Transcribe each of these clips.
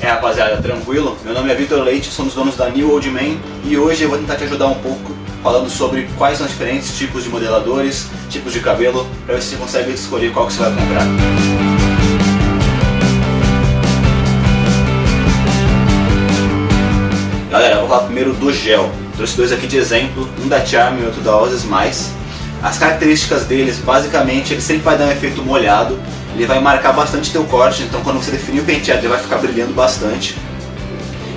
É rapaziada, tranquilo? Meu nome é Vitor Leite, somos donos da New Old Man e hoje eu vou tentar te ajudar um pouco falando sobre quais são os diferentes tipos de modeladores, tipos de cabelo, para ver se você consegue escolher qual que você vai comprar. Galera, vou falar primeiro do gel. Trouxe dois aqui de exemplo, um da Charme e outro da Ozzy Mais. As características deles, basicamente, ele sempre vai dar um efeito molhado, ele vai marcar bastante teu corte, então quando você definir o penteado ele vai ficar brilhando bastante.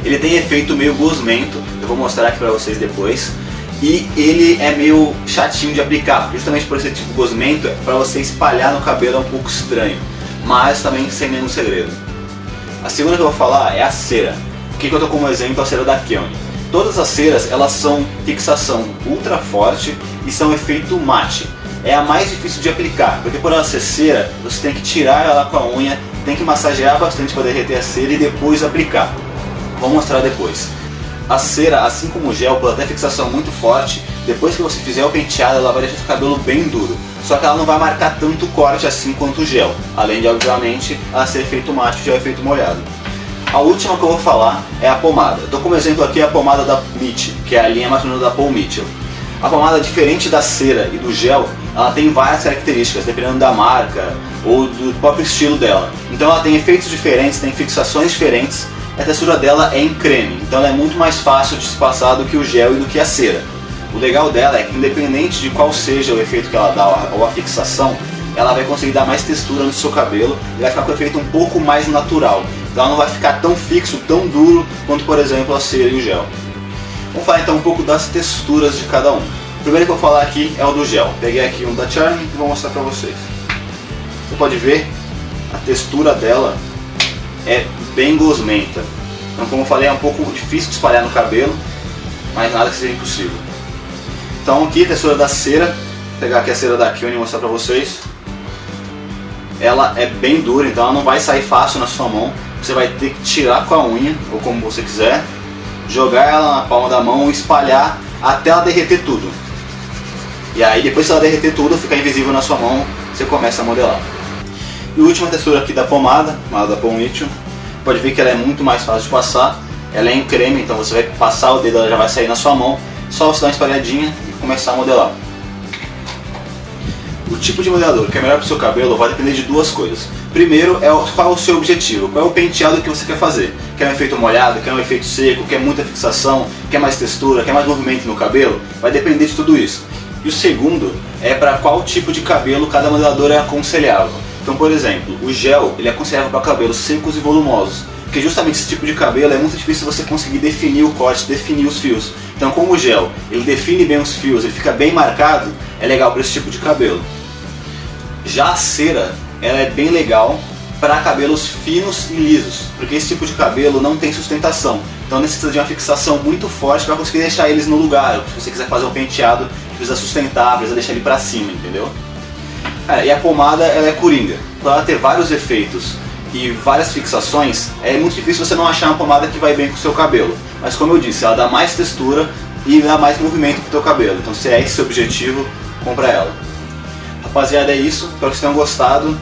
Ele tem efeito meio gosmento, eu vou mostrar aqui pra vocês depois. E ele é meio chatinho de aplicar, justamente por esse tipo gosmento, para você espalhar no cabelo é um pouco estranho, mas também sem nenhum segredo. A segunda que eu vou falar é a cera. O que, eu tô como exemplo a cera da Kelly. Todas as ceras elas são fixação ultra forte e são efeito mate é a mais difícil de aplicar, porque por ela ser cera, você tem que tirar ela com a unha, tem que massagear bastante para derreter a cera e depois aplicar. Vou mostrar depois. A cera, assim como o gel, por ter fixação muito forte, depois que você fizer o penteado, ela vai deixar seu cabelo bem duro. Só que ela não vai marcar tanto corte assim quanto o gel, além de, obviamente, ela ser efeito macho e efeito molhado. A última que eu vou falar é a pomada. Estou como exemplo aqui a pomada da Mitch, que é a linha masculina da Paul Mitchell. A pomada, diferente da cera e do gel, ela tem várias características, dependendo da marca ou do próprio estilo dela. Então ela tem efeitos diferentes, tem fixações diferentes, a textura dela é em creme, então ela é muito mais fácil de se passar do que o gel e do que a cera. O legal dela é que independente de qual seja o efeito que ela dá ou a fixação, ela vai conseguir dar mais textura no seu cabelo e vai ficar com um efeito um pouco mais natural. Então ela não vai ficar tão fixo, tão duro quanto por exemplo a cera e o gel. Vamos falar então um pouco das texturas de cada um. O primeiro que eu vou falar aqui é o do gel. Peguei aqui um da Charm e vou mostrar pra vocês. Você pode ver, a textura dela é bem gosmenta. Então como eu falei, é um pouco difícil de espalhar no cabelo, mas nada que seja impossível. Então aqui a textura da cera, vou pegar aqui a cera da Kyone e mostrar pra vocês. Ela é bem dura, então ela não vai sair fácil na sua mão. Você vai ter que tirar com a unha, ou como você quiser, jogar ela na palma da mão espalhar até ela derreter tudo. E aí depois que ela derreter tudo, ficar invisível na sua mão, você começa a modelar. E a última textura aqui da pomada, pomada da Pommitio, pode ver que ela é muito mais fácil de passar. Ela é em creme, então você vai passar o dedo, ela já vai sair na sua mão. Só você dar uma espalhadinha e começar a modelar. O tipo de modelador que é melhor para o seu cabelo vai depender de duas coisas. Primeiro é qual o seu objetivo, qual é o penteado que você quer fazer. Quer um efeito molhado, quer um efeito seco, quer muita fixação, quer mais textura, quer mais movimento no cabelo? Vai depender de tudo isso. E o segundo é para qual tipo de cabelo cada modelador é aconselhável. Então, por exemplo, o gel ele é aconselhável para cabelos secos e volumosos, porque justamente esse tipo de cabelo é muito difícil você conseguir definir o corte, definir os fios. Então, como o gel ele define bem os fios, ele fica bem marcado, é legal para esse tipo de cabelo. Já a cera, ela é bem legal para cabelos finos e lisos, porque esse tipo de cabelo não tem sustentação. Então necessita de uma fixação muito forte para conseguir deixar eles no lugar. Se você quiser fazer um penteado, precisa sustentar, precisa deixar ele para cima, entendeu? É, e a pomada ela é coringa. Para ela ter vários efeitos e várias fixações, é muito difícil você não achar uma pomada que vai bem com o seu cabelo. Mas como eu disse, ela dá mais textura e dá mais movimento pro teu cabelo. Então se é esse o objetivo, compra ela. Rapaziada, é isso. Espero que vocês tenham gostado.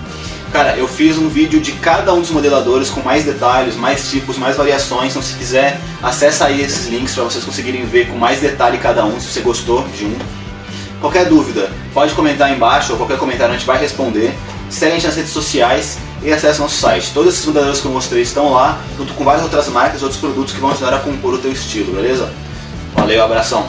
Cara, eu fiz um vídeo de cada um dos modeladores com mais detalhes, mais tipos, mais variações. Então se quiser, acessa aí esses links para vocês conseguirem ver com mais detalhe cada um, se você gostou de um. Qualquer dúvida, pode comentar aí embaixo, ou qualquer comentário a gente vai responder. Segue a gente nas redes sociais e acesse nosso site. Todos esses modeladores que eu mostrei estão lá, junto com várias outras marcas e outros produtos que vão ajudar a compor o teu estilo, beleza? Valeu, abração!